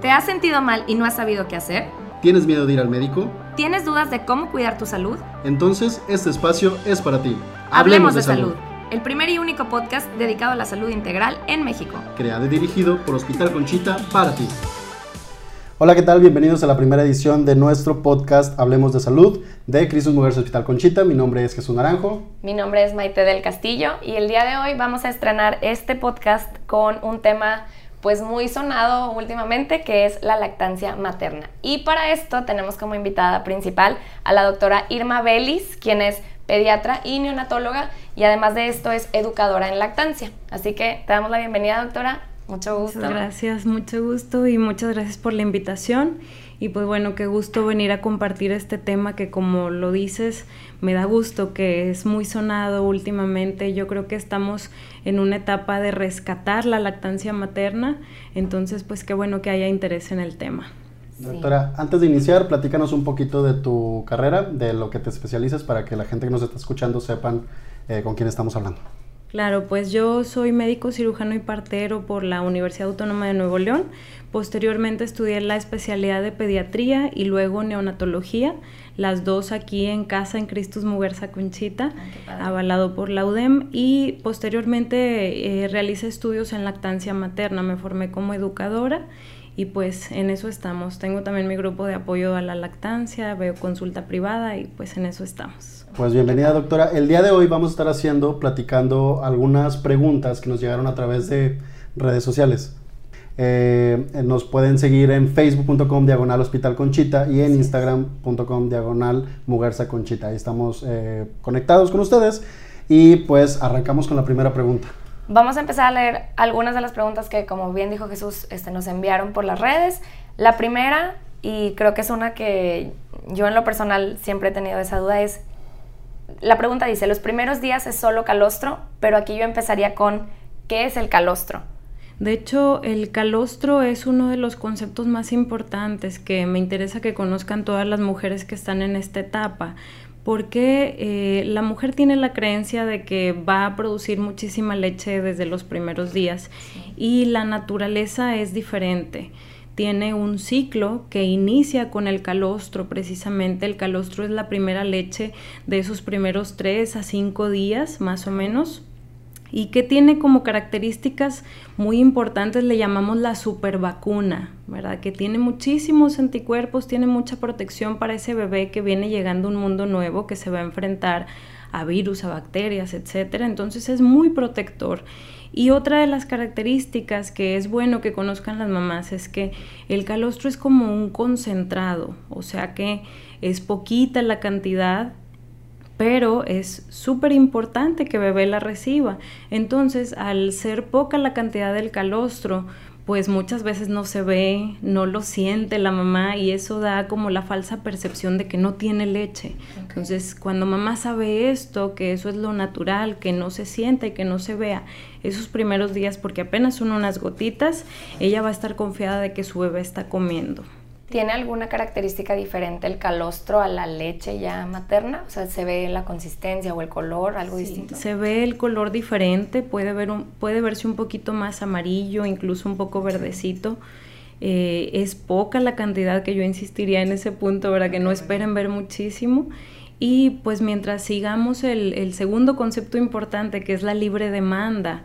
¿Te has sentido mal y no has sabido qué hacer? ¿Tienes miedo de ir al médico? ¿Tienes dudas de cómo cuidar tu salud? Entonces, este espacio es para ti. Hablemos, de, salud. El primer y único podcast dedicado a la salud integral en México. Creado y dirigido por Hospital Conchita para ti. Hola, ¿qué tal? Bienvenidos a la primera edición de nuestro podcast Hablemos de Salud de Crisis Mujeres Hospital Conchita. Mi nombre es Jesús Naranjo. Mi nombre es Maite del Castillo y el día de hoy vamos a estrenar este podcast con un tema pues muy sonado últimamente, que es la lactancia materna. Y para esto tenemos como invitada principal a la doctora Irma Vélez, quien es pediatra y neonatóloga y además de esto es educadora en lactancia. Así que te damos la bienvenida, doctora. Mucho gusto. Muchas gracias, mucho gusto y muchas gracias por la invitación. Y pues bueno, qué gusto venir a compartir este tema que como lo dices, me da gusto que es muy sonado últimamente. Yo creo que estamos en una etapa de rescatar la lactancia materna, entonces pues qué bueno que haya interés en el tema. Doctora, antes de iniciar, platícanos un poquito de tu carrera, de lo que te especializas para que la gente que nos está escuchando sepan eh, con quién estamos hablando. Claro, pues yo soy médico cirujano y partero por la Universidad Autónoma de Nuevo León. Posteriormente estudié la especialidad de pediatría y luego neonatología, las dos aquí en casa en Cristus Muguerza Conchita, ah, avalado por la UDEM. Y posteriormente eh, realicé estudios en lactancia materna, me formé como educadora y pues en eso estamos. Tengo también mi grupo de apoyo a la lactancia, veo consulta privada y pues en eso estamos. Pues bienvenida doctora. El día de hoy vamos a estar haciendo, platicando algunas preguntas que nos llegaron a través de redes sociales. Eh, nos pueden seguir en facebook.com diagonal hospital conchita y en instagram.com diagonal conchita. Ahí estamos eh, conectados con ustedes y pues arrancamos con la primera pregunta. Vamos a empezar a leer algunas de las preguntas que, como bien dijo Jesús, este, nos enviaron por las redes. La primera, y creo que es una que yo en lo personal siempre he tenido esa duda, es, la pregunta dice, los primeros días es solo calostro, pero aquí yo empezaría con, ¿qué es el calostro? De hecho, el calostro es uno de los conceptos más importantes que me interesa que conozcan todas las mujeres que están en esta etapa, porque eh, la mujer tiene la creencia de que va a producir muchísima leche desde los primeros días y la naturaleza es diferente. Tiene un ciclo que inicia con el calostro, precisamente. El calostro es la primera leche de esos primeros tres a cinco días más o menos y que tiene como características muy importantes, le llamamos la supervacuna, ¿verdad? Que tiene muchísimos anticuerpos, tiene mucha protección para ese bebé que viene llegando a un mundo nuevo, que se va a enfrentar a virus, a bacterias, etcétera. Entonces es muy protector. Y otra de las características que es bueno que conozcan las mamás es que el calostro es como un concentrado, o sea que es poquita la cantidad pero es súper importante que bebé la reciba. Entonces, al ser poca la cantidad del calostro, pues muchas veces no se ve, no lo siente la mamá y eso da como la falsa percepción de que no tiene leche. Entonces, cuando mamá sabe esto, que eso es lo natural, que no se sienta y que no se vea, esos primeros días, porque apenas son unas gotitas, ella va a estar confiada de que su bebé está comiendo. ¿Tiene alguna característica diferente el calostro a la leche ya materna? O sea, ¿se ve la consistencia o el color, algo distinto? Se ve el color diferente, puede, ver un, puede verse un poquito más amarillo, incluso un poco verdecito. Eh, es poca la cantidad que yo insistiría en ese punto, ¿verdad? Que no esperen ver muchísimo. Y pues mientras sigamos el, el segundo concepto importante, que es la libre demanda,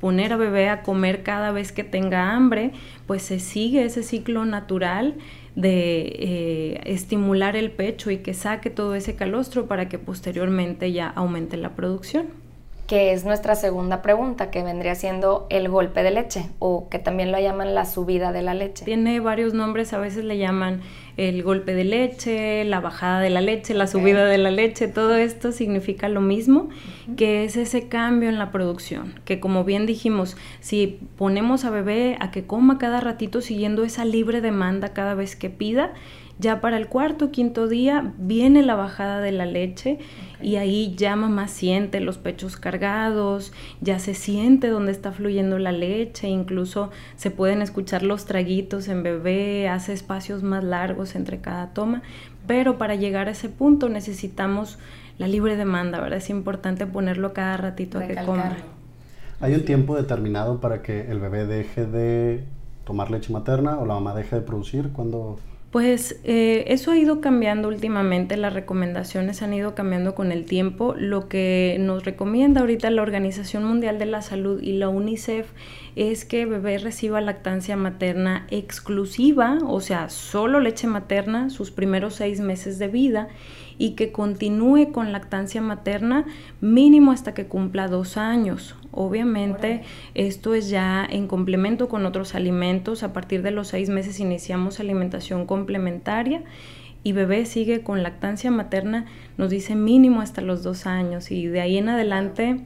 poner a bebé a comer cada vez que tenga hambre, pues se sigue ese ciclo natural de eh, estimular el pecho y que saque todo ese calostro para que posteriormente ya aumente la producción que es nuestra segunda pregunta, que vendría siendo el golpe de leche, o que también lo llaman la subida de la leche. Tiene varios nombres, a veces le llaman el golpe de leche, la bajada de la leche, la subida de la leche, todo esto significa lo mismo, que es ese cambio en la producción, que como bien dijimos, si ponemos a bebé a que coma cada ratito siguiendo esa libre demanda cada vez que pida, ya para el cuarto o quinto día viene la bajada de la leche y ahí ya mamá siente los pechos cargados, ya se siente donde está fluyendo la leche, incluso se pueden escuchar los traguitos en bebé, hace espacios más largos entre cada toma, pero para llegar a ese punto necesitamos la libre demanda, ¿verdad? Es importante ponerlo cada ratito a que coma. ¿Hay un tiempo determinado para que el bebé deje de tomar leche materna o la mamá deja de producir? cuando pues eh, eso ha ido cambiando últimamente, las recomendaciones han ido cambiando con el tiempo. Lo que nos recomienda ahorita la Organización Mundial de la Salud y la UNICEF es que bebé reciba lactancia materna exclusiva, o sea, solo leche materna sus primeros seis meses de vida y que continúe con lactancia materna mínimo hasta que cumpla dos años. Obviamente esto es ya en complemento con otros alimentos. A partir de los seis meses iniciamos alimentación complementaria y bebé sigue con lactancia materna, nos dice mínimo hasta los dos años y de ahí en adelante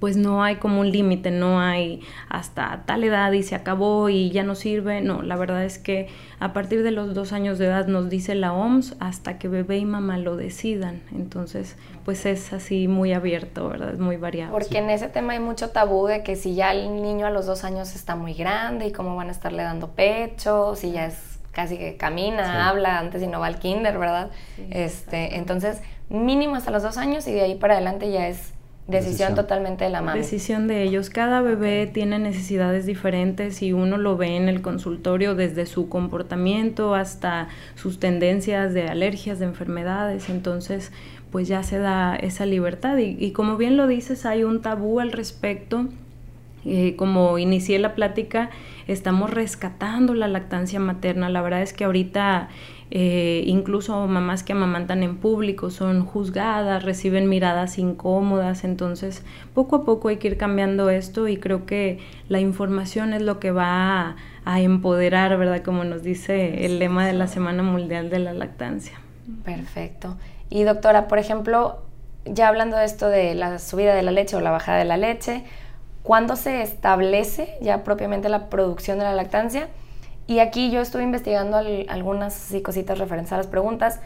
pues no hay como un límite, no hay hasta tal edad y se acabó y ya no sirve. No, la verdad es que a partir de los dos años de edad nos dice la OMS hasta que bebé y mamá lo decidan. Entonces, pues es así muy abierto, ¿verdad? Es muy variado. Porque en ese tema hay mucho tabú de que si ya el niño a los dos años está muy grande y cómo van a estarle dando pecho, si ya es casi que camina, habla antes y no va al kinder, ¿verdad? este, entonces, mínimo hasta los dos años y de ahí para adelante ya es Decisión, totalmente de la mami. Decisión de ellos. Cada bebé tiene necesidades diferentes y uno lo ve en el consultorio desde su comportamiento hasta sus tendencias de alergias, de enfermedades. Entonces, pues ya se da esa libertad. Y, como bien lo dices, hay un tabú al respecto. Eh, como inicié la plática, estamos rescatando la lactancia materna. La verdad es que ahorita eh, incluso mamás que amamantan en público son juzgadas, reciben miradas incómodas, entonces poco a poco hay que ir cambiando esto y creo que la información es lo que va a, empoderar, ¿verdad? Como nos dice el lema de la Semana Mundial de la Lactancia. Perfecto. Y doctora, por ejemplo, ya hablando de esto de la subida de la leche o la bajada de la leche, ¿cuándo se establece ya propiamente la producción de la lactancia? Y aquí yo estuve investigando algunas cositas referentes a las preguntas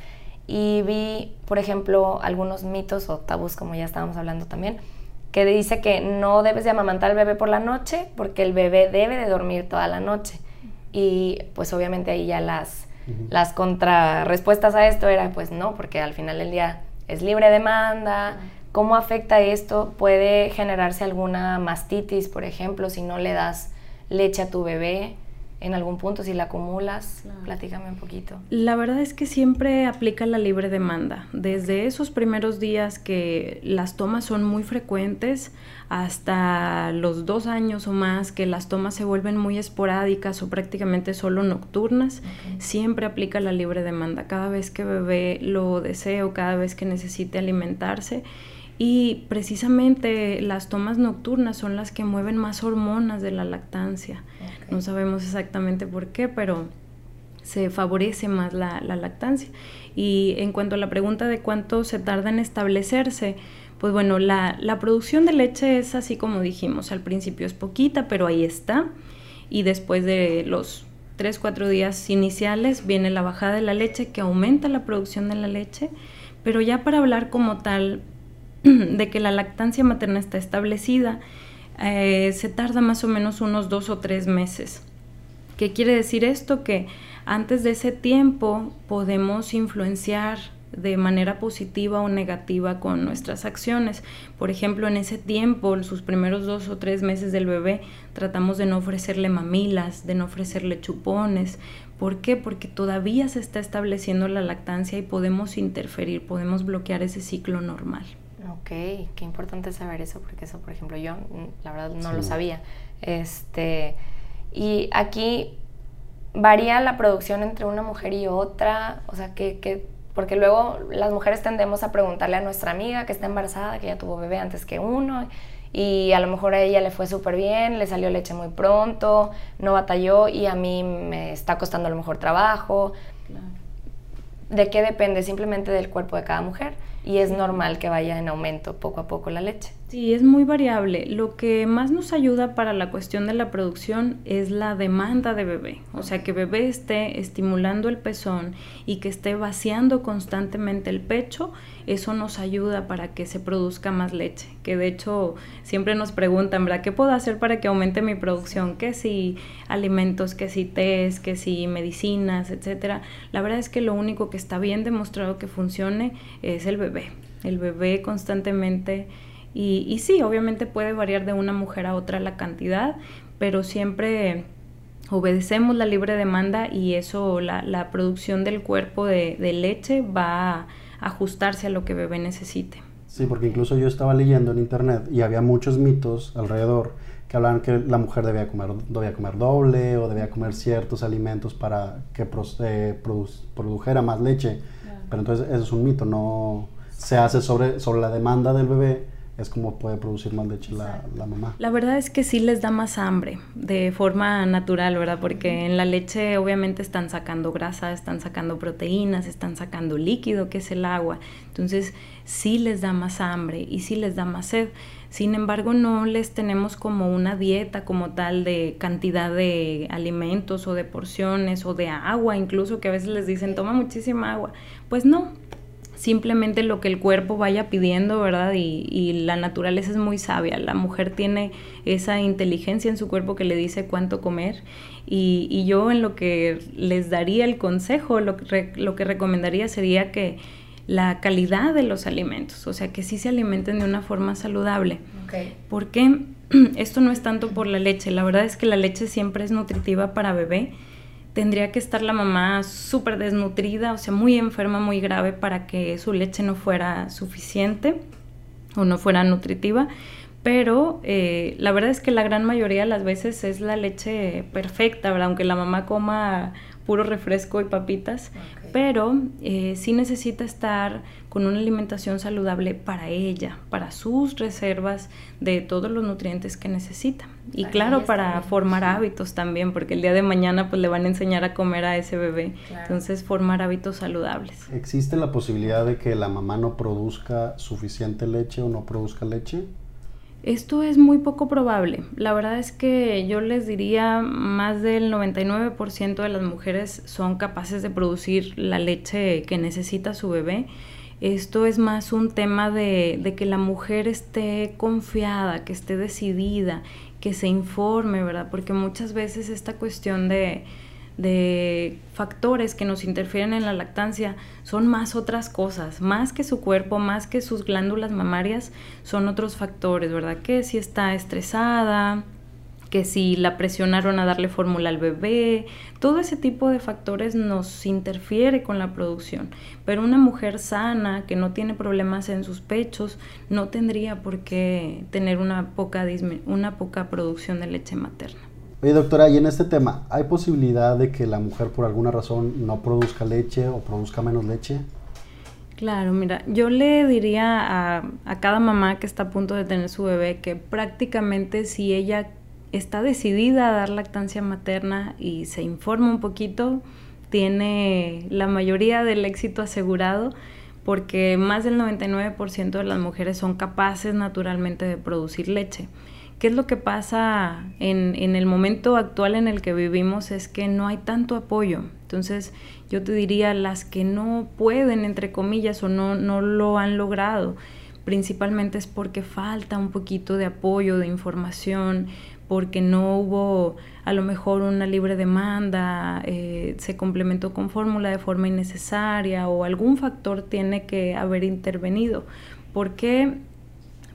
y vi, por ejemplo, algunos mitos o tabús, como ya estábamos hablando también, que dice que no debes de amamantar al bebé por la noche porque el bebé debe de dormir toda la noche. Y pues obviamente ahí ya las, las contrarrespuestas a esto era pues no, porque al final del día es libre demanda. ¿Cómo afecta esto? Puede generarse alguna mastitis, por ejemplo, si no le das leche a tu bebé en algún punto, si la acumulas, platícame un poquito. La verdad es que siempre aplica la libre demanda. Desde esos primeros días que las tomas son muy frecuentes hasta los dos años o más que las tomas se vuelven muy esporádicas o prácticamente solo nocturnas, siempre aplica la libre demanda. Cada vez que bebé lo desee o cada vez que necesite alimentarse, y precisamente las tomas nocturnas son las que mueven más hormonas de la lactancia. No sabemos exactamente por qué, pero se favorece más la, lactancia. Y en cuanto a la pregunta de cuánto se tarda en establecerse, pues bueno, la, la, producción de leche es así como dijimos, al principio es poquita, pero ahí está. Y después de los 3, 4 días iniciales viene la bajada de la leche que aumenta la producción de la leche. Pero ya para hablar como tal de que la lactancia materna está establecida, eh, se tarda más o menos unos dos o tres meses. ¿Qué quiere decir esto? Que antes de ese tiempo podemos influenciar de manera positiva o negativa con nuestras acciones. Por ejemplo, en ese tiempo, sus primeros dos o tres meses del bebé, tratamos de no ofrecerle mamilas, de no ofrecerle chupones. ¿Por qué? Porque todavía se está estableciendo la lactancia y podemos interferir, podemos bloquear ese ciclo normal. Ok, qué importante saber eso, porque eso, por ejemplo, yo mm, la verdad no lo sabía. Este, y aquí varía la producción entre una mujer y otra, o sea, que, porque luego las mujeres tendemos a preguntarle a nuestra amiga que está embarazada, que ya tuvo bebé antes que uno, y a lo mejor a ella le fue súper bien, le salió leche muy pronto, no batalló y a mí me está costando a lo mejor trabajo. ¿De qué depende? Simplemente del cuerpo de cada mujer y es normal que vaya en aumento poco a poco la leche. Sí, es muy variable. Lo que más nos ayuda para la cuestión de la producción es la demanda de bebé. O sea, que bebé esté estimulando el pezón y que esté vaciando constantemente el pecho, eso nos ayuda para que se produzca más leche. Que de hecho siempre nos preguntan, ¿verdad? ¿Qué puedo hacer para que aumente mi producción? Que si alimentos, que si tés, que si medicinas, etcétera. La verdad es que lo único que está bien demostrado que funcione es el bebé. El bebé constantemente y, sí, obviamente puede variar de una mujer a otra la cantidad, pero siempre obedecemos la libre demanda y eso, la, producción del cuerpo de, leche va a ajustarse a lo que bebé necesite. Sí, porque incluso yo estaba leyendo en internet y había muchos mitos alrededor que hablaban que la mujer debía comer, debía comer doble o debía comer ciertos alimentos para que eh, produjera más leche. Pero entonces eso es un mito, no se hace sobre, sobre la demanda del bebé es como puede producir más leche la, la, mamá. La verdad es que sí les da más hambre de forma natural, ¿verdad? Porque en la leche obviamente están sacando grasa, están sacando proteínas, están sacando líquido, que es el agua. Entonces sí les da más hambre y sí les da más sed. Sin embargo, no les tenemos como una dieta como tal de cantidad de alimentos o de porciones o de agua, incluso que a veces les dicen toma muchísima agua. Pues no, simplemente lo que el cuerpo vaya pidiendo, ¿verdad? Y, la naturaleza es muy sabia. La mujer tiene esa inteligencia en su cuerpo que le dice cuánto comer. Y, yo en lo que les daría el consejo, lo que, lo que recomendaría sería que la calidad de los alimentos, o sea, que sí se alimenten de una forma saludable. Okay. Porque esto no es tanto por la leche, la verdad es que la leche siempre es nutritiva para bebé tendría que estar la mamá súper desnutrida, o sea, muy enferma, muy grave para que su leche no fuera suficiente o no fuera nutritiva. Pero eh, la verdad es que la gran mayoría de las veces es la leche perfecta. Aunque la mamá coma puro refresco y papitas, pero eh, sí necesita estar con una alimentación saludable para ella, para sus reservas de todos los nutrientes que necesita. Y claro, para formar hábitos también, porque el día de mañana pues le van a enseñar a comer a ese bebé. Entonces, formar hábitos saludables. ¿Existe la posibilidad de que la mamá no produzca suficiente leche o no produzca leche? Esto es muy poco probable. La verdad es que yo les diría más del 99% de las mujeres son capaces de producir la leche que necesita su bebé. Esto es más un tema de, de que la mujer esté confiada, que esté decidida, que se informe, ¿verdad? Porque muchas veces esta cuestión de, de factores que nos interfieren en la lactancia son más otras cosas, más que su cuerpo, más que sus glándulas mamarias, son otros factores, ¿verdad? Que si está estresada, que si la presionaron a darle fórmula al bebé, todo ese tipo de factores nos interfiere con la producción. Pero una mujer sana que no tiene problemas en sus pechos no tendría por qué tener una poca, una poca producción de leche materna. Oye, doctora, y en este tema, ¿hay posibilidad de que la mujer por alguna razón no produzca leche o produzca menos leche? Claro, mira, yo le diría a, a, cada mamá que está a punto de tener su bebé que prácticamente si ella está decidida a dar lactancia materna y se informa un poquito, tiene la mayoría del éxito asegurado porque más del 99% de las mujeres son capaces naturalmente de producir leche. ¿Qué es lo que pasa en, en, el momento actual en el que vivimos? Es que no hay tanto apoyo. Entonces, yo te diría, las que no pueden, entre comillas, o no, no lo han logrado, principalmente es porque falta un poquito de apoyo, de información, porque no hubo a lo mejor una libre demanda, eh, se complementó con fórmula de forma innecesaria o algún factor tiene que haber intervenido. Porque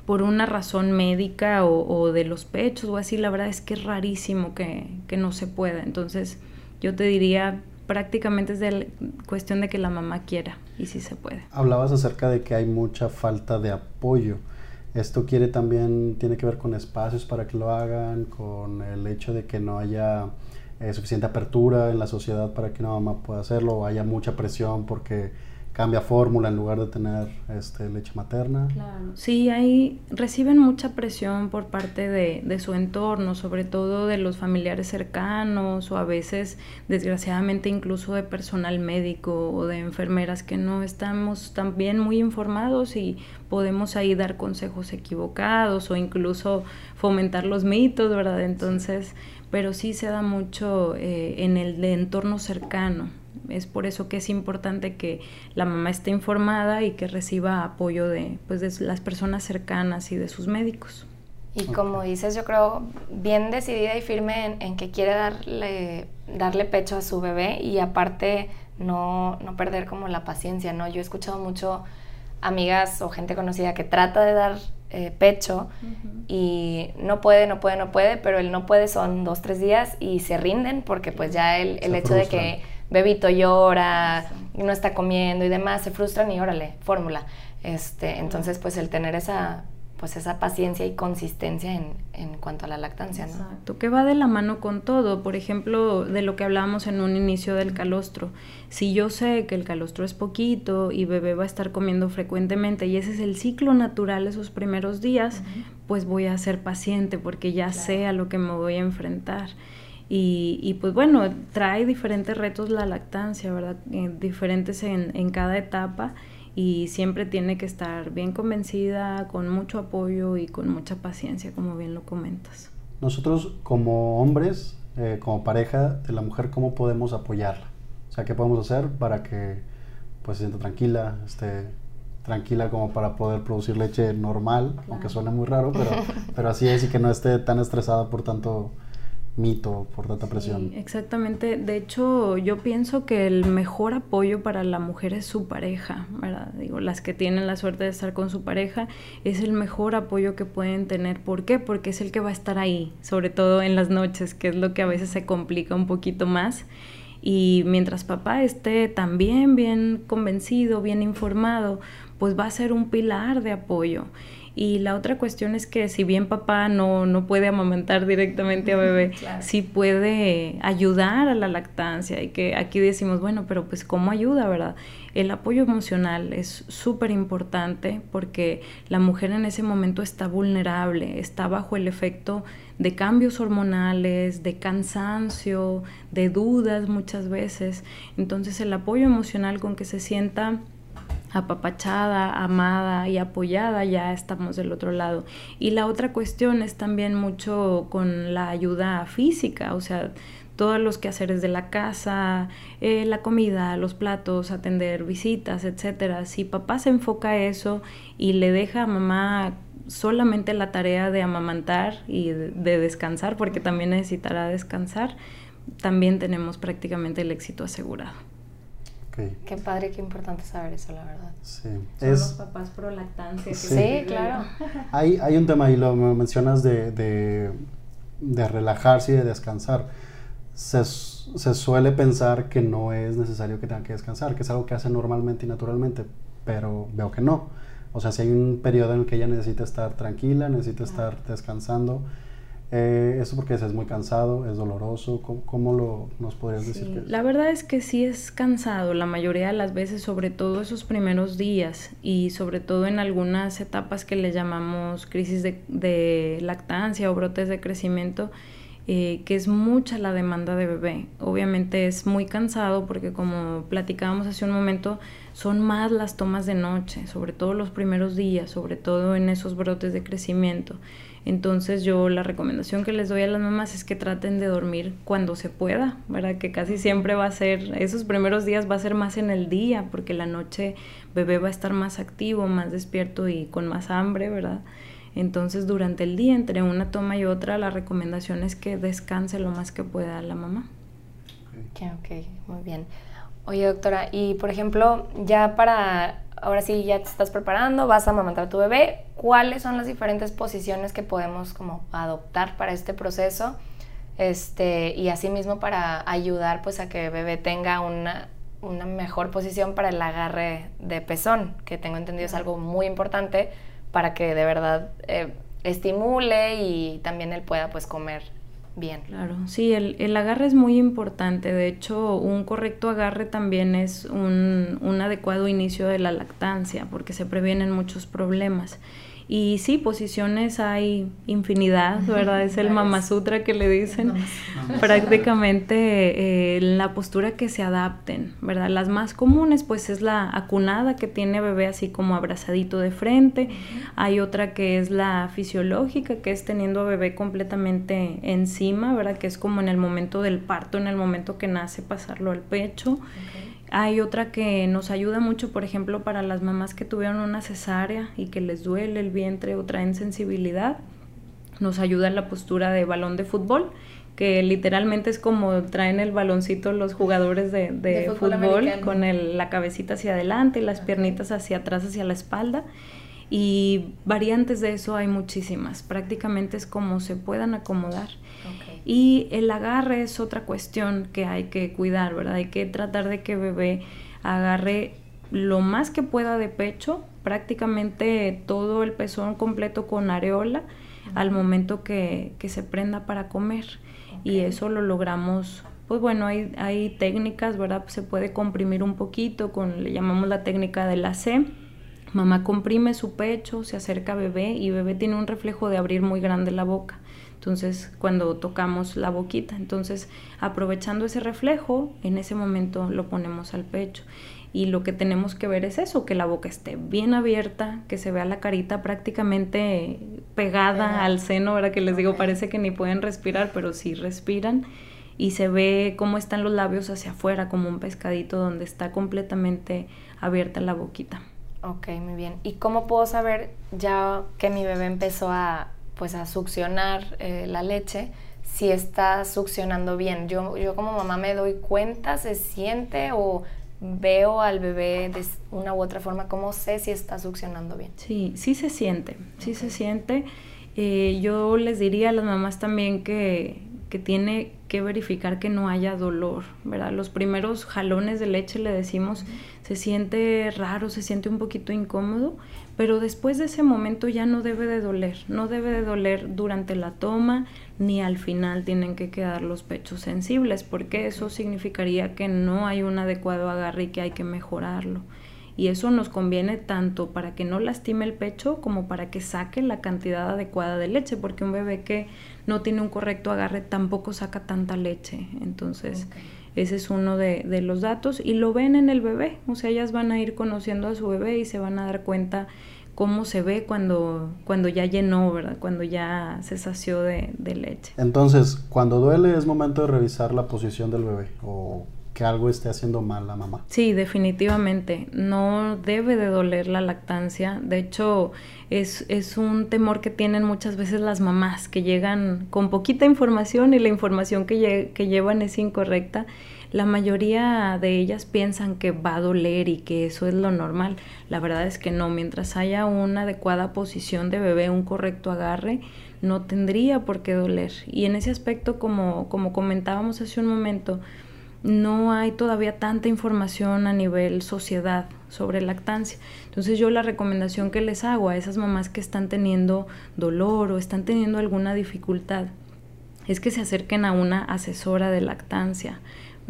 por una razón médica o, de los pechos o así, la verdad es que es rarísimo que, no se pueda. Entonces yo te diría, prácticamente es de cuestión de que la mamá quiera y si se puede. Hablabas acerca de que hay mucha falta de apoyo. Esto quiere también, tiene que ver con espacios para que lo hagan, con el hecho de que no haya eh, suficiente apertura en la sociedad para que una mamá pueda hacerlo, o haya mucha presión porque cambia fórmula en lugar de tener este, leche materna. Claro. Sí, ahí reciben mucha presión por parte de, de, su entorno, sobre todo de los familiares cercanos o a veces, desgraciadamente, incluso de personal médico o de enfermeras que no estamos también muy informados y podemos ahí dar consejos equivocados o incluso fomentar los mitos, ¿verdad? Entonces, pero sí se da mucho eh, en el entorno cercano es por eso que es importante que la mamá esté informada y que reciba apoyo de, pues, de las personas cercanas y de sus médicos. Y como dices, yo creo bien decidida y firme en, que quiere darle, darle pecho a su bebé y aparte no, no perder como la paciencia, ¿no? Yo he escuchado mucho amigas o gente conocida que trata de dar eh, pecho y no puede, no puede, no puede, pero el no puede son dos, tres días y se rinden porque pues ya el, el hecho de que bebito llora, y no está comiendo y demás, se frustran y órale, fórmula. Este, entonces pues el tener esa pues esa paciencia y consistencia en, en cuanto a la lactancia, ¿no? Exacto, que va de la mano con todo. Por ejemplo, de lo que hablábamos en un inicio del calostro. Si yo sé que el calostro es poquito y bebé va a estar comiendo frecuentemente y ese es el ciclo natural esos primeros días, pues voy a ser paciente porque ya sé a lo que me voy a enfrentar. Y, y, pues bueno, trae diferentes retos la lactancia, ¿verdad? Eh, diferentes en, en cada etapa y siempre tiene que estar bien convencida, con mucho apoyo y con mucha paciencia, como bien lo comentas. Nosotros como hombres, eh, como pareja de la mujer, ¿cómo podemos apoyarla? O sea, ¿qué podemos hacer para que pues se sienta tranquila, esté tranquila como para poder producir leche normal, aunque suene muy raro, pero, pero así es y que no esté tan estresada por tanto mito por tanta presión. exactamente. De hecho, yo pienso que el mejor apoyo para la mujer es su pareja, ¿verdad? Digo, las que tienen la suerte de estar con su pareja, es el mejor apoyo que pueden tener. ¿Por qué? Porque es el que va a estar ahí, sobre todo en las noches, que es lo que a veces se complica un poquito más. Y mientras papá esté también bien convencido, bien informado, pues va a ser un pilar de apoyo. Y la otra cuestión es que si bien papá no, no puede amamantar directamente a bebé, sí puede ayudar a la lactancia. Y que aquí decimos, bueno, pero pues ¿cómo ayuda, verdad? El apoyo emocional es súper importante porque la mujer en ese momento está vulnerable, está bajo el efecto de cambios hormonales, de cansancio, de dudas muchas veces. Entonces el apoyo emocional con que se sienta apapachada, amada y apoyada, ya estamos del otro lado. Y la otra cuestión es también mucho con la ayuda física, o sea, todos los quehaceres de la casa, eh, la comida, los platos, atender visitas, etcétera. Si papá se enfoca a eso y le deja a mamá solamente la tarea de amamantar y de descansar, porque también necesitará descansar, también tenemos prácticamente el éxito asegurado. Qué padre, qué importante saber eso, la verdad. Sí. Son los papás pro lactancia. Sí, claro. Hay, hay un tema ahí, lo mencionas de, de, de relajarse y de descansar. Se, se, suele pensar que no es necesario que tenga que descansar, que es algo que hace normalmente y naturalmente, pero veo que no. O sea, si hay un periodo en el que ella necesita estar tranquila, necesita estar descansando, eh, ¿Eso porque es muy cansado, es doloroso? ¿Cómo, lo nos podrías decir? La verdad es que sí es cansado la mayoría de las veces, sobre todo esos primeros días y sobre todo en algunas etapas que le llamamos crisis de, lactancia o brotes de crecimiento, eh, que es mucha la demanda de bebé. Obviamente es muy cansado porque como platicábamos hace un momento, son más las tomas de noche, sobre todo los primeros días, sobre todo en esos brotes de crecimiento. Entonces yo la recomendación que les doy a las mamás es que traten de dormir cuando se pueda, ¿verdad? Que casi siempre va a ser, esos primeros días va a ser más en el día, porque la noche bebé va a estar más activo, más despierto y con más hambre, ¿verdad? Entonces durante el día, entre una toma y otra, la recomendación es que descanse lo más que pueda la mamá. Ok, ok, muy bien. Oye, doctora, y por ejemplo, ya para ahora sí ya te estás preparando, vas a amamantar a tu bebé, ¿cuáles son las diferentes posiciones que podemos como adoptar para este proceso? Este, y asimismo para ayudar pues a que el bebé tenga una, una mejor posición para el agarre de pezón, que tengo entendido es algo muy importante para que de verdad eh, estimule y también él pueda pues comer bien. Claro, sí, el, el, agarre es muy importante. De hecho, un correcto agarre también es un, un adecuado inicio de la lactancia porque se previenen muchos problemas. Y sí, posiciones hay infinidad, ¿verdad? Es el Mama Sutra que le dicen. Prácticamente eh, la postura que se adapten, ¿verdad? Las más comunes, pues es la acunada que tiene bebé así como abrazadito de frente. Hay otra que es la fisiológica, que es teniendo a bebé completamente encima, ¿verdad? Que es como en el momento del parto, en el momento que nace, pasarlo al pecho. Hay otra que nos ayuda mucho, por ejemplo, para las mamás que tuvieron una cesárea y que les duele el vientre o traen sensibilidad. Nos ayuda la postura de balón de fútbol, que literalmente es como traen el baloncito los jugadores de, fútbol, con la cabecita hacia adelante y las piernitas hacia atrás, hacia la espalda. Y variantes de eso hay muchísimas, prácticamente es como se puedan acomodar. Y el agarre es otra cuestión que hay que cuidar, ¿verdad? Hay que tratar de que bebé agarre lo más que pueda de pecho, prácticamente todo el pezón completo con areola al momento que, se prenda para comer. Y eso lo logramos, pues bueno, hay, hay técnicas, ¿verdad? se puede comprimir un poquito, con, le llamamos la técnica de la C. Mamá comprime su pecho, se acerca a bebé y bebé tiene un reflejo de abrir muy grande la boca. Entonces, cuando tocamos la boquita, entonces aprovechando ese reflejo, en ese momento lo ponemos al pecho. Y lo que tenemos que ver es eso, que la boca esté bien abierta, que se vea la carita prácticamente pegada al seno, ahora que les digo, parece que ni pueden respirar, pero sí respiran. Y se ve cómo están los labios hacia afuera, como un pescadito donde está completamente abierta la boquita. Ok, muy bien. ¿Y cómo puedo saber ya que mi bebé empezó a, pues, a succionar eh, la leche? si está succionando bien. Yo, yo como mamá me doy cuenta, se siente o veo al bebé de una u otra forma, ¿cómo sé si está succionando bien? Sí, sí se siente, sí se siente. Eh, yo les diría a las mamás también que, que tiene que verificar que no haya dolor, ¿verdad? Los primeros jalones de leche le decimos, se siente raro, se siente un poquito incómodo, pero después de ese momento ya no debe de doler, no debe de doler durante la toma ni al final tienen que quedar los pechos sensibles, porque eso significaría que no hay un adecuado agarre y que hay que mejorarlo. Y eso nos conviene tanto para que no lastime el pecho como para que saque la cantidad adecuada de leche, porque un bebé que no tiene un correcto agarre tampoco saca tanta leche. Entonces, ese es uno de, de, los datos y lo ven en el bebé, o sea, ellas van a ir conociendo a su bebé y se van a dar cuenta cómo se ve cuando, cuando ya llenó, ¿verdad? Cuando ya se sació de, de leche. Entonces, cuando duele es momento de revisar la posición del bebé o que algo esté haciendo mal la mamá. Sí, definitivamente. No debe de doler la lactancia. De hecho, es, es, un temor que tienen muchas veces las mamás, que llegan con poquita información y la información que, que llevan es incorrecta la mayoría de ellas piensan que va a doler y que eso es lo normal. La verdad es que no, mientras haya una adecuada posición de bebé, un correcto agarre, no tendría por qué doler. Y en ese aspecto, como, como comentábamos hace un momento, no hay todavía tanta información a nivel sociedad sobre lactancia. Entonces yo la recomendación que les hago a esas mamás que están teniendo dolor o están teniendo alguna dificultad es que se acerquen a una asesora de lactancia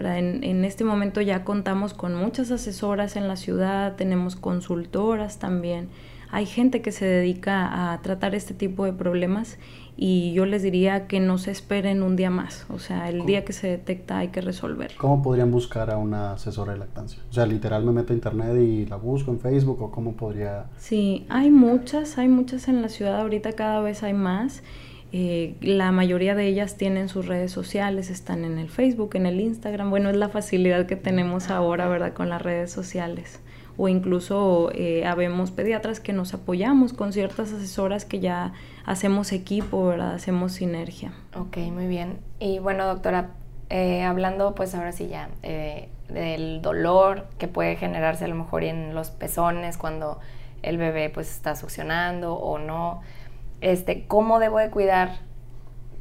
en, este momento ya contamos con muchas asesoras en la ciudad, tenemos consultoras también. Hay gente que se dedica a tratar este tipo de problemas y yo les diría que no se esperen un día más. O sea, el día que se detecta hay que resolver. ¿Cómo podrían buscar a una asesora de lactancia? O sea, literal me meto a internet y la busco en Facebook o cómo podría... Sí, hay muchas, hay muchas en la ciudad, ahorita cada vez hay más. Eh, la mayoría de ellas tienen sus redes sociales, están en el Facebook, en el Instagram. Bueno, es la facilidad que tenemos ahora, ¿verdad? Con las redes sociales. O incluso eh, habemos pediatras que nos apoyamos con ciertas asesoras que ya hacemos equipo, ¿verdad? Hacemos sinergia. Ok, muy bien. Y bueno, doctora, eh, hablando pues ahora sí ya del dolor que puede generarse a lo mejor en los pezones cuando el bebé pues está succionando o no este, cómo debo de cuidar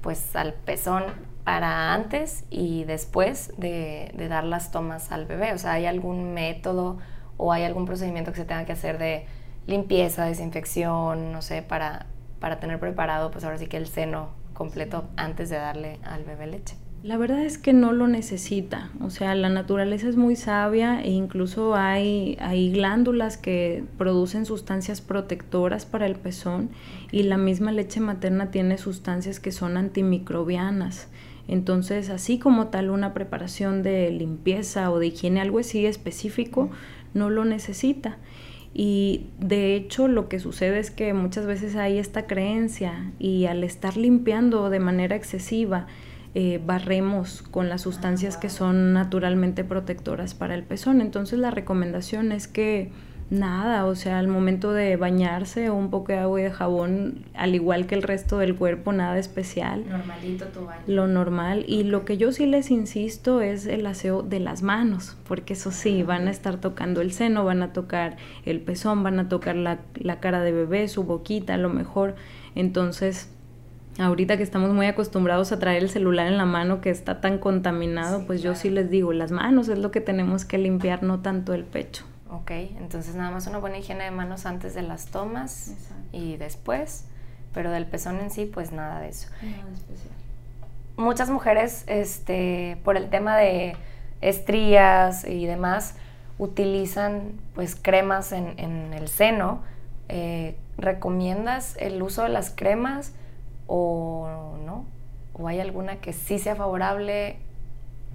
pues al pezón para antes y después de, dar las tomas al bebé. O sea, ¿hay algún método o hay algún procedimiento que se tenga que hacer de limpieza, desinfección, no sé, para, para tener preparado pues ahora sí que el seno completo antes de darle al bebé leche? La verdad es que no lo necesita, o sea, la naturaleza es muy sabia e incluso hay, hay glándulas que producen sustancias protectoras para el pezón y la misma leche materna tiene sustancias que son antimicrobianas. Entonces, así como tal una preparación de limpieza o de higiene, algo así específico, no lo necesita. Y de hecho lo que sucede es que muchas veces hay esta creencia y al estar limpiando de manera excesiva, eh, barremos con las sustancias que son naturalmente protectoras para el pezón. Entonces la recomendación es que Nada, o sea, al momento de bañarse, un poco de agua y de jabón, al igual que el resto del cuerpo, nada especial. Normalito tu baño. Lo normal. Y lo que yo sí les insisto es el aseo de las manos, porque eso sí, van a estar tocando el seno, van a tocar el pezón, van a tocar la, la cara de bebé, su boquita, a lo mejor. Entonces, ahorita que estamos muy acostumbrados a traer el celular en la mano que está tan contaminado, pues yo sí les digo, las manos es lo que tenemos que limpiar, no tanto el pecho. Ok, entonces nada más una buena higiene de manos antes de las tomas y después, pero del pezón en sí, pues nada de eso. Nada especial. Muchas mujeres, este, por el tema de estrías y demás, utilizan pues cremas en, en el seno. Eh, ¿Recomiendas el uso de las cremas o no? ¿O hay alguna que sí sea favorable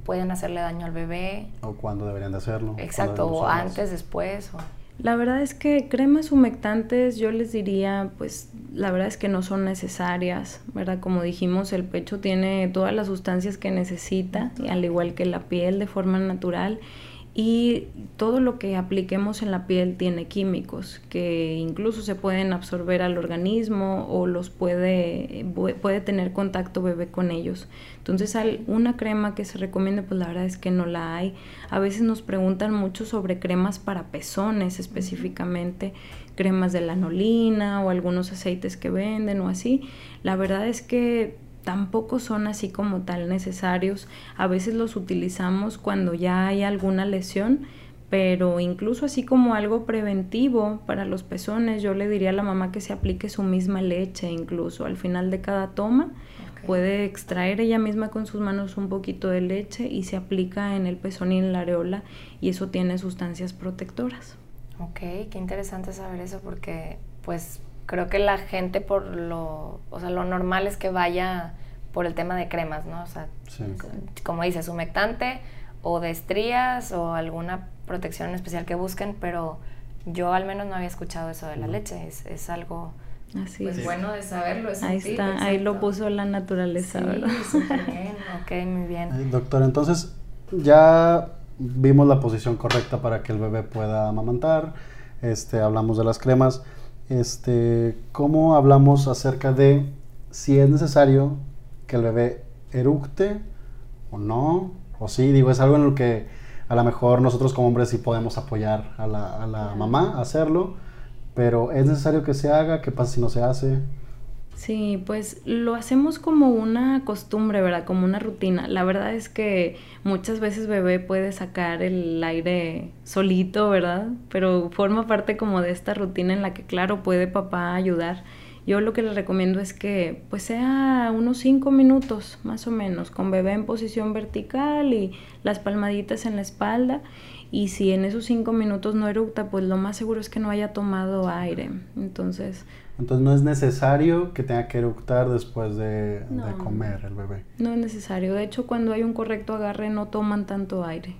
pueden hacerle daño al bebé. O cuándo deberían de hacerlo. Exacto, o antes, después. La verdad es que cremas humectantes yo les diría, pues la verdad es que no son necesarias, ¿verdad? Como dijimos, el pecho tiene todas las sustancias que necesita, al igual que la piel de forma natural y todo lo que apliquemos en la piel tiene químicos que incluso se pueden absorber al organismo o los puede, puede tener contacto bebé con ellos. Entonces una crema que se recomienda pues la verdad es que no la hay. A veces nos preguntan mucho sobre cremas para pezones específicamente, cremas de lanolina o algunos aceites que venden o así. La verdad es que tampoco son así como tal necesarios. A veces los utilizamos cuando ya hay alguna lesión, pero incluso así como algo preventivo para los pezones, yo le diría a la mamá que se aplique su misma leche incluso al final de cada toma. Puede extraer ella misma con sus manos un poquito de leche y se aplica en el pezón y en la areola y eso tiene sustancias protectoras. Ok, qué interesante saber eso porque pues creo que la gente por lo, o sea, lo normal es que vaya por el tema de cremas, ¿no? O sea, como dices, humectante o de estrías o alguna protección especial que busquen, pero yo al menos no había escuchado eso de la leche, es, es algo Así pues bueno de saberlo. Es ahí está, ahí lo puso la naturaleza, sí, ¿verdad? bien, ok, muy bien. doctor, entonces ya vimos la posición correcta para que el bebé pueda amamantar, este, hablamos de las cremas este, ¿cómo hablamos acerca de si es necesario que el bebé eructe o no? O sí, digo, es algo en lo que a lo mejor nosotros como hombres sí podemos apoyar a la, a la mamá a hacerlo, pero ¿es necesario que se haga? ¿Qué pasa si no se hace? Sí, pues lo hacemos como una costumbre, ¿verdad? Como una rutina. La verdad es que muchas veces bebé puede sacar el aire solito, ¿verdad? Pero forma parte como de esta rutina en la que, claro, puede papá ayudar. Yo lo que le recomiendo es que pues sea unos cinco minutos más o menos, con bebé en posición vertical y las palmaditas en la espalda. Y si en esos cinco minutos no eructa, pues lo más seguro es que no haya tomado aire. Entonces, entonces no es necesario que tenga que eructar después de, comer el bebé. No es necesario. De hecho, cuando hay un correcto agarre no toman tanto aire.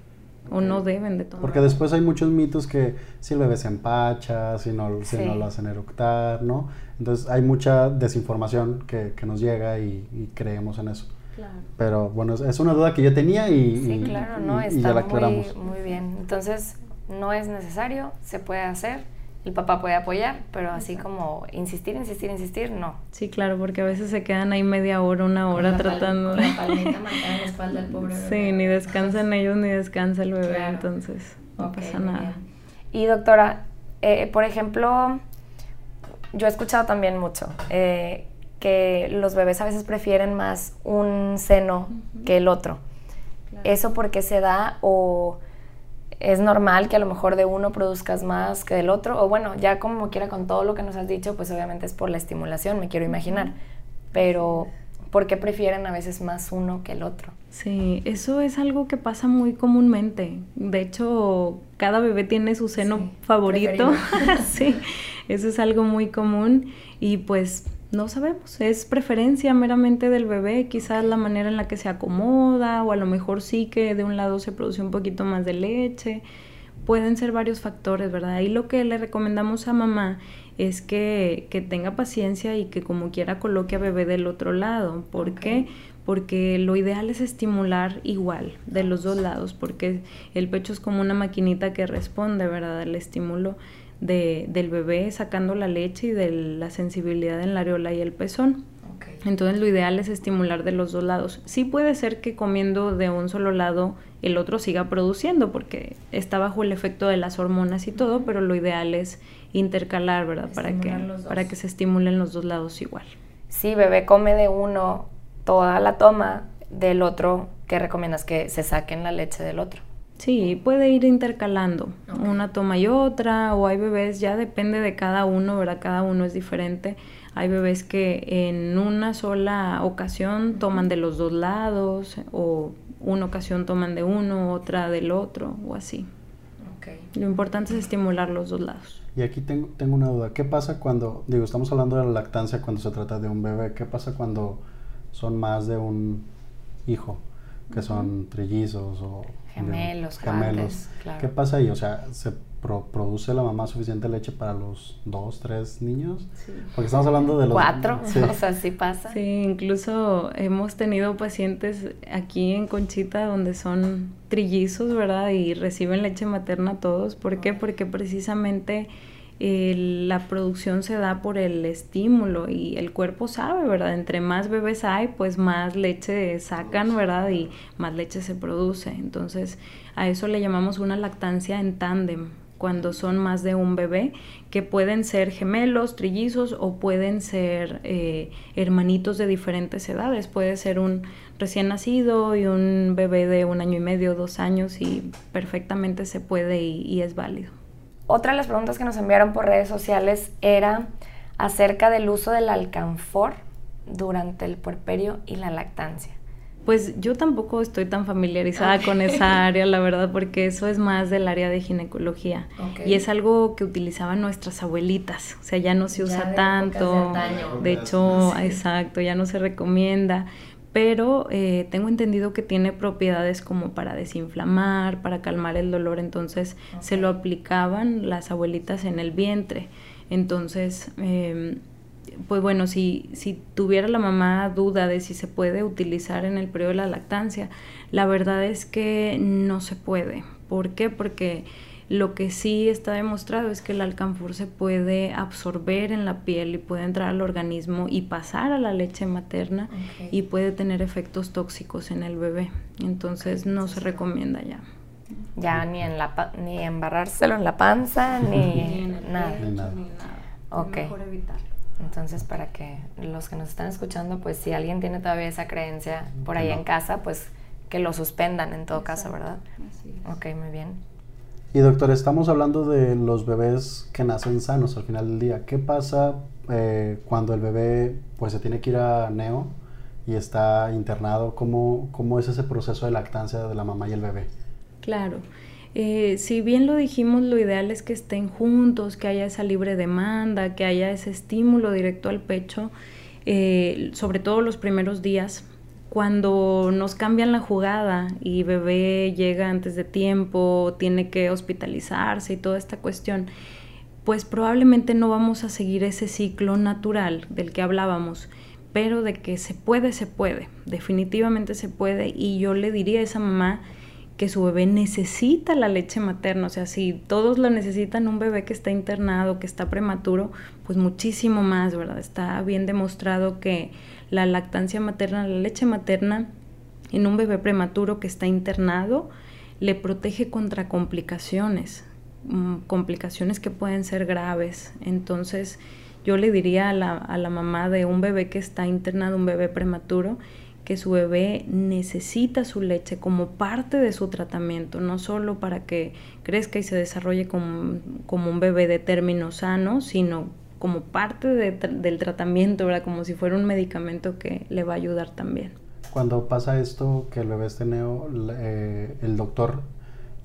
O no deben de tomar. Porque después hay muchos mitos que si el bebé se empacha, si no, si no lo hacen eructar, ¿no? Entonces hay mucha desinformación que, que nos llega y, creemos en eso. Claro. Pero bueno, es una duda que yo tenía y, sí, claro, no, está ya la aclaramos. Muy, muy bien. Entonces, no es necesario, se puede hacer el papá puede apoyar, pero así como insistir, insistir, insistir, no. Sí, claro, porque a veces se quedan ahí media hora, una hora tratando de... la en la espalda del pobre bebé. Sí, ni descansan ellos ni descansa el bebé, entonces no pasa nada. Y doctora, eh, por ejemplo, yo he escuchado también mucho eh, que los bebés a veces prefieren más un seno que el otro. ¿Eso por qué se da o es normal que a lo mejor de uno produzcas más que del otro, o bueno, ya como quiera con todo lo que nos has dicho, pues obviamente es por la estimulación, me quiero imaginar, pero ¿por qué prefieren a veces más uno que el otro? Sí, eso es algo que pasa muy comúnmente. De hecho, cada bebé tiene su seno favorito. sí, eso es algo muy común y pues no sabemos, es preferencia meramente del bebé, quizás la manera en la que se acomoda o a lo mejor sí que de un lado se produce un poquito más de leche. Pueden ser varios factores, ¿verdad? Y lo que le recomendamos a mamá es que, que tenga paciencia y que como quiera coloque a bebé del otro lado. ¿Por qué? Porque lo ideal es estimular igual de los dos lados, porque el pecho es como una maquinita que responde, ¿verdad? Al estímulo del bebé sacando la leche y de la sensibilidad en la areola y el pezón. Entonces lo ideal es estimular de los dos lados. Sí puede ser que comiendo de un solo lado el otro siga produciendo porque está bajo el efecto de las hormonas y todo, pero lo ideal es intercalar, ¿verdad? Para que, para que se estimulen los dos lados igual. Si bebé come de uno toda la toma, del otro, ¿qué recomiendas? Que se saquen la leche del otro. Sí, puede ir intercalando una toma y otra, o hay bebés, ya depende de cada uno, ¿verdad? Cada uno es diferente hay bebés que en una sola ocasión toman de los dos lados o una ocasión toman de uno, otra del otro o así. Lo importante es estimular los dos lados. Y aquí tengo, tengo una duda. ¿Qué pasa cuando, digo, estamos hablando de la lactancia cuando se trata de un bebé? ¿Qué pasa cuando son más de un hijo? Que son trillizos o gemelos, gemelos. ¿Qué pasa ahí? O sea, ¿se produce la mamá suficiente leche para los dos, tres niños? Porque estamos hablando de los... Cuatro, o sea, sí pasa. Sí, incluso hemos tenido pacientes aquí en Conchita donde son trillizos, ¿verdad? Y reciben leche materna todos. ¿Por qué? Porque precisamente la producción se da por el estímulo y el cuerpo sabe, ¿verdad? Entre más bebés hay, pues más leche sacan, ¿verdad? Y más leche se produce. Entonces, a eso le llamamos una lactancia en tándem, cuando son más de un bebé, que pueden ser gemelos, trillizos o pueden ser eh, hermanitos de diferentes edades. Puede ser un recién nacido y un bebé de un año y medio, dos años y perfectamente se puede y es válido. Otra de las preguntas que nos enviaron por redes sociales era acerca del uso del alcanfor durante el puerperio y la lactancia. Pues yo tampoco estoy tan familiarizada con esa área, la verdad, porque eso es más del área de ginecología. Y es algo que utilizaban nuestras abuelitas. O sea, ya no se usa tanto. De, hecho, exacto, ya no se recomienda pero eh, tengo entendido que tiene propiedades como para desinflamar, para calmar el dolor, entonces se lo aplicaban las abuelitas en el vientre. Entonces, em, pues bueno, si, si tuviera la mamá duda de si se puede utilizar en el periodo de la lactancia, la verdad es que no se puede. ¿Por qué? Porque lo que sí está demostrado es que el alcanfor se puede absorber en la piel y puede entrar al organismo y pasar a la leche materna y puede tener efectos tóxicos en el bebé. Entonces no se recomienda ya. Ya ni en la ni embarrárselo en la panza ni, nada. Ni nada. Ok. Mejor evitarlo. Entonces, para que los que nos están escuchando, pues si alguien tiene todavía esa creencia por ahí en casa, pues que lo suspendan en todo caso, ¿verdad? Así Ok, muy bien. Y doctor, estamos hablando de los bebés que nacen sanos al final del día. ¿Qué pasa eh, cuando el bebé pues se tiene que ir a neo y está internado? ¿Cómo, ¿Cómo es ese proceso de lactancia de la mamá y el bebé? Claro. Eh, si bien lo dijimos, lo ideal es que estén juntos, que haya esa libre demanda, que haya ese estímulo directo al pecho, eh, sobre todo los primeros días, cuando nos cambian la jugada y bebé llega antes de tiempo, tiene que hospitalizarse y toda esta cuestión, pues probablemente no vamos a seguir ese ciclo natural del que hablábamos, pero de que se puede, se puede, definitivamente se puede y yo le diría a esa mamá que su bebé necesita la leche materna, o sea, si todos lo necesitan, un bebé que está internado, que está prematuro, pues muchísimo más, ¿verdad? Está bien demostrado que la lactancia materna, la leche materna en un bebé prematuro que está internado, le protege contra complicaciones, mm, complicaciones que pueden ser graves. Entonces, yo le diría a la, a la mamá de un bebé que está internado, un bebé prematuro, que su bebé necesita su leche como parte de su tratamiento, no solo para que crezca y se desarrolle como, como un bebé de término sano, sino como parte del tratamiento, ¿verdad? Como si fuera un medicamento que le va a ayudar también. Cuando pasa esto, que el bebé esté neo, eh, el doctor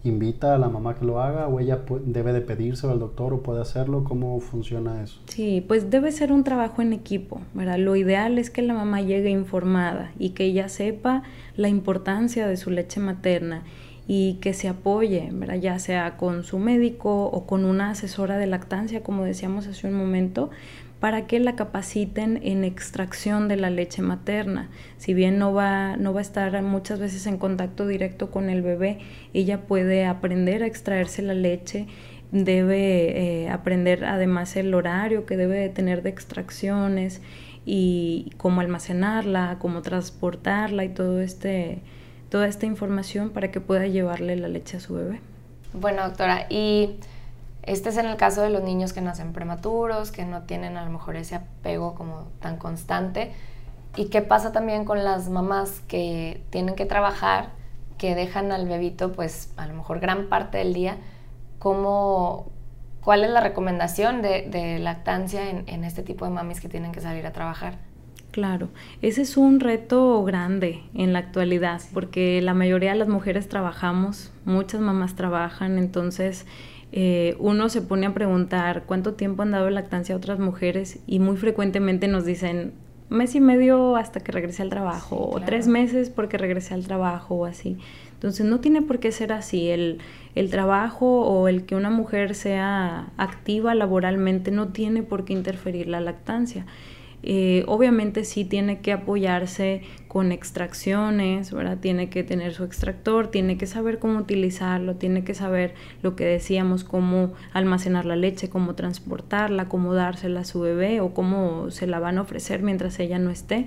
invita a la mamá que lo haga o ella debe de pedírselo al doctor o puede hacerlo? ¿Cómo funciona eso? Sí, pues debe ser un trabajo en equipo, ¿verdad? Lo ideal es que la mamá llegue informada y que ella sepa la importancia de su leche materna y que se apoye, ya sea con su médico o con una asesora de lactancia, como decíamos hace un momento, para que la capaciten en extracción de la leche materna. Si bien no va, no va a estar muchas veces en contacto directo con el bebé, ella puede aprender a extraerse la leche debe eh, aprender además el horario que debe de tener de extracciones y cómo almacenarla, cómo transportarla y todo este, toda esta información para que pueda llevarle la leche a su bebé. Bueno, doctora, y este es en el caso de los niños que nacen prematuros, que no tienen a lo mejor ese apego como tan constante. ¿Y qué pasa también con las mamás que tienen que trabajar, que dejan al bebito pues a lo mejor gran parte del día? ¿Cómo, ¿Cuál es la recomendación de, lactancia en, en este tipo de mamis que tienen que salir a trabajar? Claro, ese es un reto grande en la actualidad, porque la mayoría de las mujeres trabajamos, muchas mamás trabajan, entonces eh, uno se pone a preguntar cuánto tiempo han dado lactancia a otras mujeres y muy frecuentemente nos dicen mes y medio hasta que regrese al trabajo o tres meses porque regrese al trabajo o así. Entonces no tiene por qué ser así. El, el trabajo o el que una mujer sea activa laboralmente no tiene por qué interferir la lactancia. Eh, obviamente sí tiene que apoyarse con extracciones, ¿verdad? Tiene que tener su extractor, tiene que saber cómo utilizarlo, tiene que saber lo que decíamos, cómo almacenar la leche, cómo transportarla, cómo dársela a su bebé o cómo se la van a ofrecer mientras ella no esté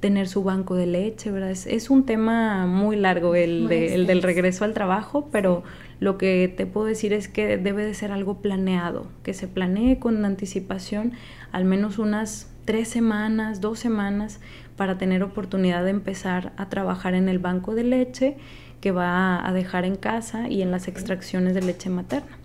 tener su banco de leche, ¿verdad? Es, un tema muy largo el, el, del regreso al trabajo, pero lo que te puedo decir es que debe de ser algo planeado, que se planee con anticipación al menos unas tres semanas, dos semanas, para tener oportunidad de empezar a trabajar en el banco de leche que va a dejar en casa y en las extracciones de leche materna.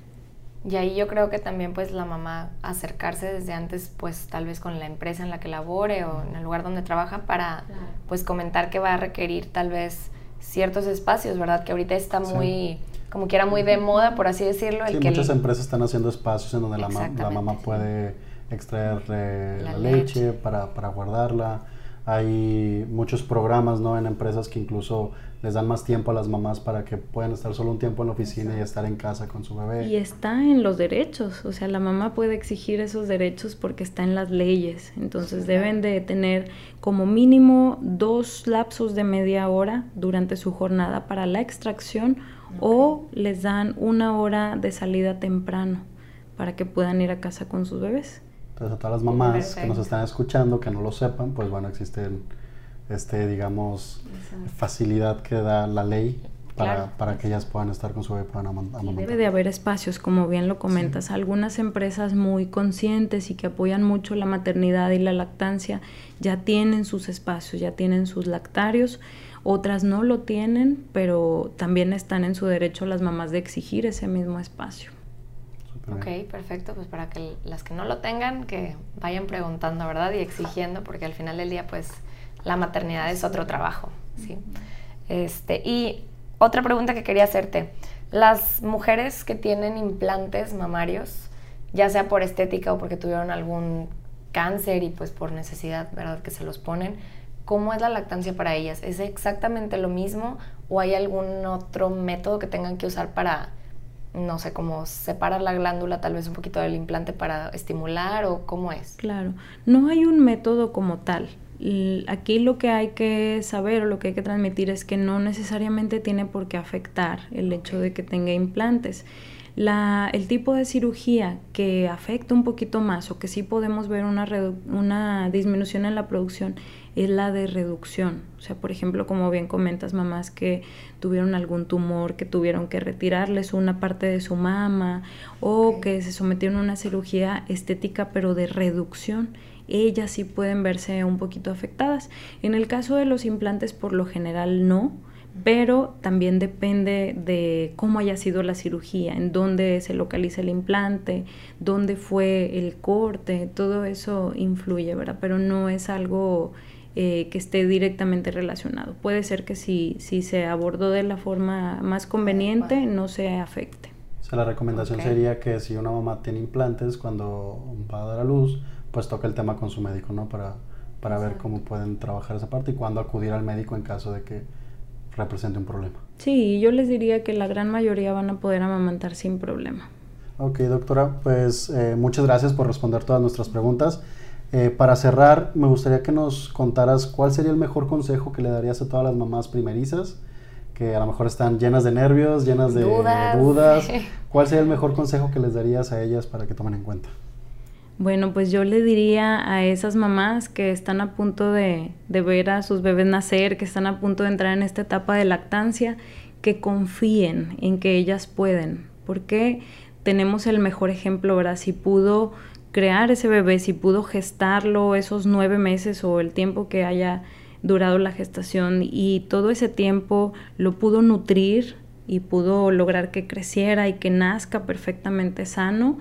Y ahí yo creo que también pues la mamá acercarse desde antes pues tal vez con la empresa en la que labore o en el lugar donde trabaja para pues comentar que va a requerir tal vez ciertos espacios, ¿verdad? Que ahorita está muy, como que era muy de moda, por así decirlo. El que muchas empresas están haciendo espacios en donde la, la mamá puede extraer la, leche, Para, para, guardarla. Hay muchos programas ¿no? en empresas que incluso les dan más tiempo a las mamás para que puedan estar solo un tiempo en la oficina y estar en casa con su bebé. Y está en los derechos, o sea, la mamá puede exigir esos derechos porque está en las leyes. Entonces deben de tener como mínimo dos lapsos de media hora durante su jornada para la extracción o les dan una hora de salida temprano para que puedan ir a casa con sus bebés. Entonces a todas las mamás que nos están escuchando, que no lo sepan, pues bueno, existen, este, digamos, facilidad que da la ley para, para, que ellas puedan estar con su bebé puedan amamantar. Debe de haber espacios, como bien lo comentas. Algunas empresas muy conscientes y que apoyan mucho la maternidad y la lactancia ya tienen sus espacios, ya tienen sus lactarios. Otras no lo tienen, pero también están en su derecho las mamás de exigir ese mismo espacio. Ok, perfecto. Pues para que las que no lo tengan, que vayan preguntando, ¿verdad? Y exigiendo, porque al final del día, pues la maternidad es otro trabajo, ¿sí? Este, y otra pregunta que quería hacerte. Las mujeres que tienen implantes mamarios, ya sea por estética o porque tuvieron algún cáncer y pues por necesidad, ¿verdad? Que se los ponen, ¿cómo es la lactancia para ellas? ¿Es exactamente lo mismo o hay algún otro método que tengan que usar para no sé, cómo separar la glándula tal vez un poquito del implante para estimular o cómo es? Claro, no hay un método como tal. Aquí lo que hay que saber o lo que hay que transmitir es que no necesariamente tiene por qué afectar el hecho de que tenga implantes. La, el tipo de cirugía que afecta un poquito más o que sí podemos ver una, una disminución en la producción es la de reducción. O sea, por ejemplo, como bien comentas, mamás que tuvieron algún tumor, que tuvieron que retirarles una parte de su mama o que se sometieron a una cirugía estética pero de reducción ellas sí pueden verse un poquito afectadas. En el caso de los implantes, por lo general no pero también depende de cómo haya sido la cirugía, en dónde se localiza el implante, dónde fue el corte, todo eso influye, ¿verdad? Pero no es algo eh, que esté directamente relacionado. Puede ser que si, si se abordó de la forma más conveniente, no se afecte. O sea, la recomendación sería que si una mamá tiene implantes, cuando va a dar a luz, pues toca el tema con su médico, ¿no? Para, para ver cómo pueden trabajar esa parte y cuándo acudir al médico en caso de que represente un problema. Sí, yo les diría que la gran mayoría van a poder amamantar sin problema. Ok, doctora, pues eh, muchas gracias por responder todas nuestras preguntas. Eh, para cerrar, me gustaría que nos contaras cuál sería el mejor consejo que le darías a todas las mamás primerizas que a lo mejor están llenas de nervios, llenas de dudas. ¿Cuál sería el mejor consejo que les darías a ellas para que tomen en cuenta? Bueno, pues yo le diría a esas mamás que están a punto de, de, ver a sus bebés nacer, que están a punto de entrar en esta etapa de lactancia, que confíen en que ellas pueden, porque tenemos el mejor ejemplo, ¿verdad? Si pudo crear ese bebé, si pudo gestarlo esos nueve meses o el tiempo que haya durado la gestación y todo ese tiempo lo pudo nutrir y pudo lograr que creciera y que nazca perfectamente sano,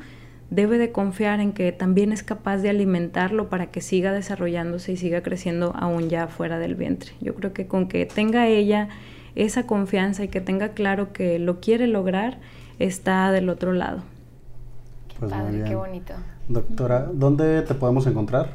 debe de confiar en que también es capaz de alimentarlo para que siga desarrollándose y siga creciendo aún ya fuera del vientre. Yo creo que con que tenga ella esa confianza y que tenga claro que lo quiere lograr, está del otro lado. Qué pues padre, qué bonito. Doctora, ¿dónde te podemos encontrar?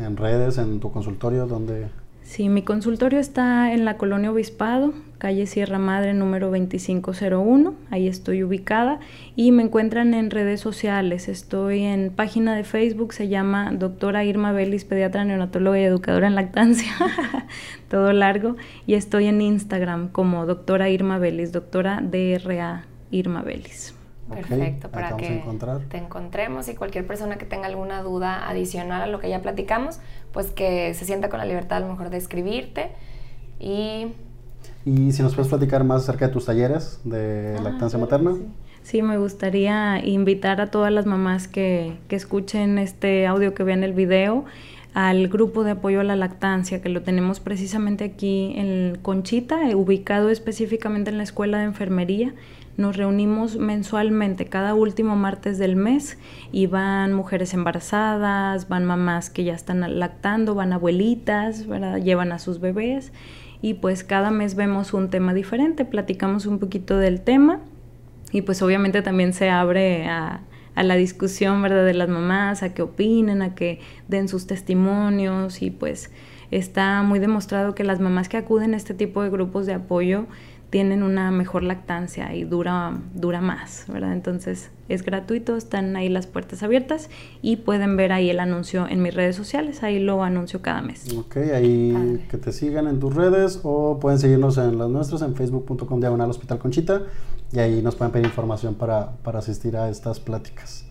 ¿En redes, en tu consultorio? ¿Dónde? Sí, mi consultorio está en la colonia Obispado, calle Sierra Madre número 2501, ahí estoy ubicada y me encuentran en redes sociales, estoy en página de Facebook, se llama doctora Irma Belis, pediatra neonatóloga y educadora en lactancia, todo largo, y estoy en Instagram como doctora Irma Belis, doctora DRA Irma Belis. Perfecto, para que te encontremos y cualquier persona que tenga alguna duda adicional a lo que ya platicamos, pues que se sienta con la libertad a lo mejor de escribirte y... Y si nos puedes platicar más acerca de tus talleres de ah, lactancia materna. Sí. me gustaría invitar a todas las mamás que, que escuchen este audio, que vean el video, al grupo de apoyo a la lactancia, que lo tenemos precisamente aquí en Conchita, ubicado específicamente en la Escuela de Enfermería. Nos reunimos mensualmente cada último martes del mes y van mujeres embarazadas, van mamás que ya están lactando, van abuelitas, llevan a sus bebés y pues cada mes vemos un tema diferente, platicamos un poquito del tema y pues obviamente también se abre a, a la discusión ¿verdad? de las mamás, a que opinen, a que den sus testimonios y pues está muy demostrado que las mamás que acuden a este tipo de grupos de apoyo tienen una mejor lactancia y dura, dura más, ¿verdad? Entonces es gratuito, están ahí las puertas abiertas y pueden ver ahí el anuncio en mis redes sociales, ahí lo anuncio cada mes. Ok, ahí que te sigan en tus redes o pueden seguirnos en las nuestras en facebook.com diagonal hospital conchita y ahí nos pueden pedir información para, para asistir a estas pláticas.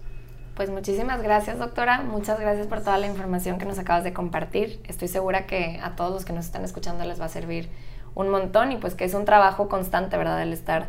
Pues muchísimas gracias, doctora. Muchas gracias por toda la información que nos acabas de compartir. Estoy segura que a todos los que nos están escuchando les va a servir un montón y pues que es un trabajo constante, ¿verdad? El estar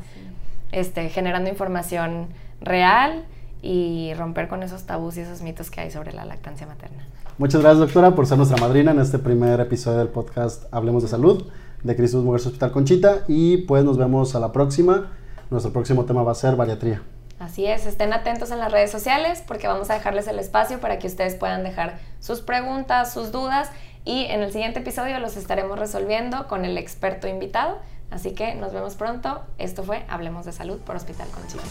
este, generando información real y romper con esos tabús y esos mitos que hay sobre la lactancia materna. Muchas gracias, doctora, por ser nuestra madrina en este primer episodio del podcast Hablemos de Salud de Cristo Mujeres Hospital Conchita y pues nos vemos a la próxima. Nuestro próximo tema va a ser bariatría. Así es, estén atentos en las redes sociales porque vamos a dejarles el espacio para que ustedes puedan dejar sus preguntas, sus dudas y en el siguiente episodio los estaremos resolviendo con el experto invitado. Así que nos vemos pronto. Esto fue Hablemos de Salud por Hospital Conchita.